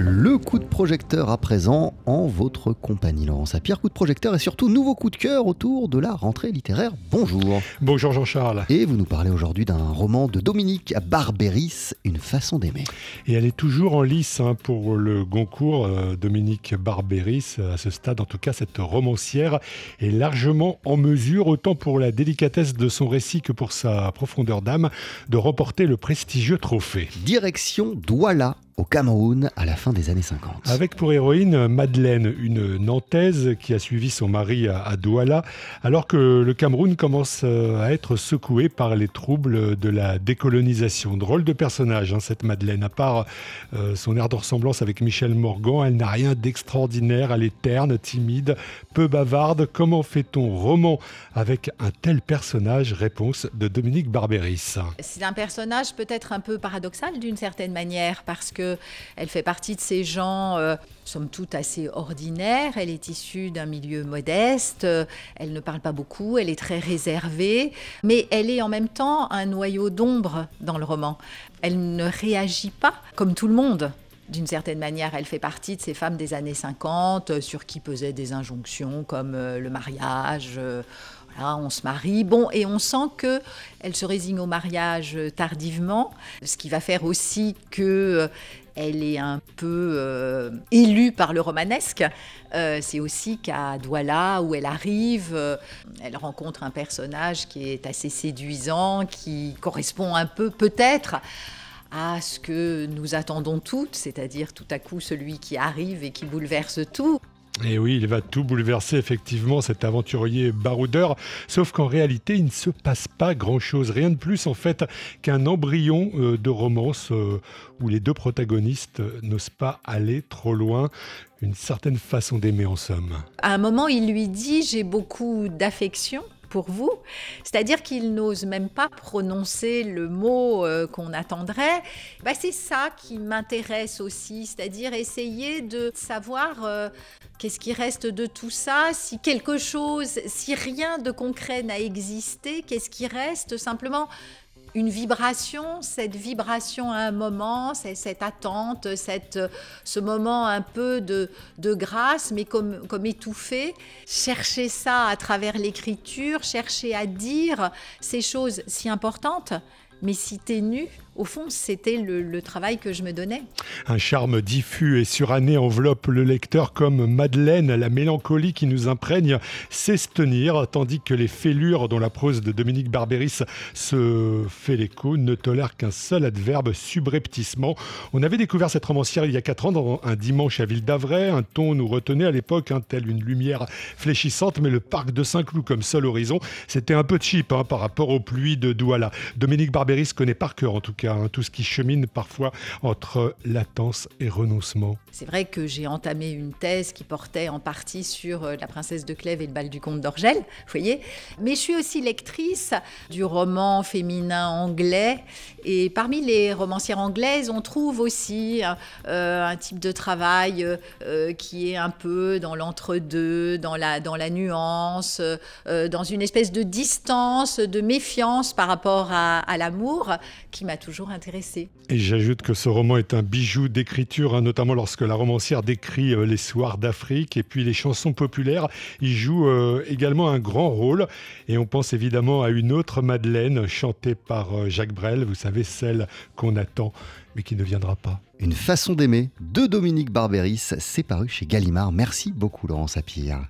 Le coup de projecteur à présent en votre compagnie, Laurent Sapir. Coup de projecteur et surtout nouveau coup de cœur autour de la rentrée littéraire. Bonjour. Bonjour Jean-Charles. Et vous nous parlez aujourd'hui d'un roman de Dominique Barberis, Une façon d'aimer. Et elle est toujours en lice hein, pour le Goncourt. Euh, Dominique Barberis, à ce stade en tout cas, cette romancière est largement en mesure, autant pour la délicatesse de son récit que pour sa profondeur d'âme, de remporter le prestigieux trophée. Direction Douala au Cameroun à la fin des années 50. Avec pour héroïne Madeleine, une Nantaise qui a suivi son mari à, Douala, alors que le Cameroun commence euh, à être secoué par les troubles de la décolonisation. Drôle de personnage, hein, cette Madeleine. À part euh, son air de ressemblance avec Michel Morgan, elle n'a rien d'extraordinaire. Elle est terne, timide, peu bavarde. Comment fait-on roman avec un tel personnage? Réponse de Dominique Barberis. C'est un personnage peut-être un peu paradoxal d'une certaine manière parce que elle fait partie de ces gens, euh, somme toute assez ordinaires. Elle est issue d'un milieu modeste. elle ne parle pas beaucoup. Elle est très réservée, mais elle est en même temps un noyau d'ombre dans le roman. Elle ne réagit pas comme tout le monde d'une certaine manière, elle fait partie de ces femmes des années 50 euh, sur qui pesaient des injonctions comme euh, le mariage, on se marie. Bon, et on sent que elle se résigne au mariage tardivement, ce qui va faire aussi que euh, elle est un peu euh, élue par le romanesque. Euh, c'est aussi qu'à Douala, où elle arrive, elle rencontre un personnage qui est assez séduisant, qui correspond un peu peut-être à ce que nous attendons toutes, c'est-à-dire tout à coup celui qui arrive et qui bouleverse tout. Et oui, il va tout bouleverser effectivement cet aventurier baroudeur, sauf qu'en réalité il ne se passe pas grand-chose, rien de plus en fait qu'un embryon euh, de romance euh, où les deux protagonistes n'osent pas aller trop loin, une certaine façon d'aimer en somme. À un moment il lui dit j'ai beaucoup d'affection pour vous. C'est-à-dire qu'il n'ose même pas prononcer le mot euh, qu'on attendrait. Bah, c'est ça qui m'intéresse aussi, c'est-à-dire essayer de savoir euh, qu'est-ce qui reste de tout ça, si quelque chose, si rien de concret n'a existé, qu'est-ce qui reste? Simplement une vibration, cette vibration à un moment, cette attente, cette, ce moment un peu de, de grâce, mais comme, comme étouffé. Chercher ça à travers l'écriture, chercher à dire ces choses si importantes, mais si ténues au fond, c'était le, travail que je me donnais. Un charme diffus et suranné enveloppe le lecteur comme Madeleine, la mélancolie qui nous imprègne sait se tenir, tandis que les fêlures dont la prose de Dominique Barberis se fait l'écho ne tolèrent qu'un seul adverbe, subrepticement. On avait découvert cette romancière il y a quatre ans dans un dimanche à Ville d'Avray. Un ton nous retenait à l'époque, hein, telle une lumière fléchissante, mais le parc de Saint-Cloud comme seul horizon, c'était un peu cheap hein, par rapport aux pluies de Douala. Dominique Barberis connaît par cœur en tout cas Hein, tout ce qui chemine parfois entre latence et renoncement. C'est vrai que j'ai entamé une thèse qui portait en partie sur euh, la princesse de Clèves et le bal du comte d'Orgel, vous voyez. Mais je suis aussi lectrice du roman féminin anglais. Et parmi les romancières anglaises, on trouve aussi euh, un type de travail euh, qui est un peu dans l'entre-deux, dans la, dans la nuance, dans une espèce de distance, de méfiance par rapport à, à l'amour qui m'a toujours intéressé. Et j'ajoute que ce roman est un bijou d'écriture, hein, notamment lorsque la romancière décrit euh, les soirs d'Afrique et puis les chansons populaires. Il joue euh, également un grand rôle. Et on pense évidemment à une autre Madeleine chantée par euh, Jacques Brel, vous savez, celle qu'on attend mais qui ne viendra pas. Une façon d'aimer de Dominique Barberis, c'est paru chez Gallimard. Merci beaucoup Laurent Sapir.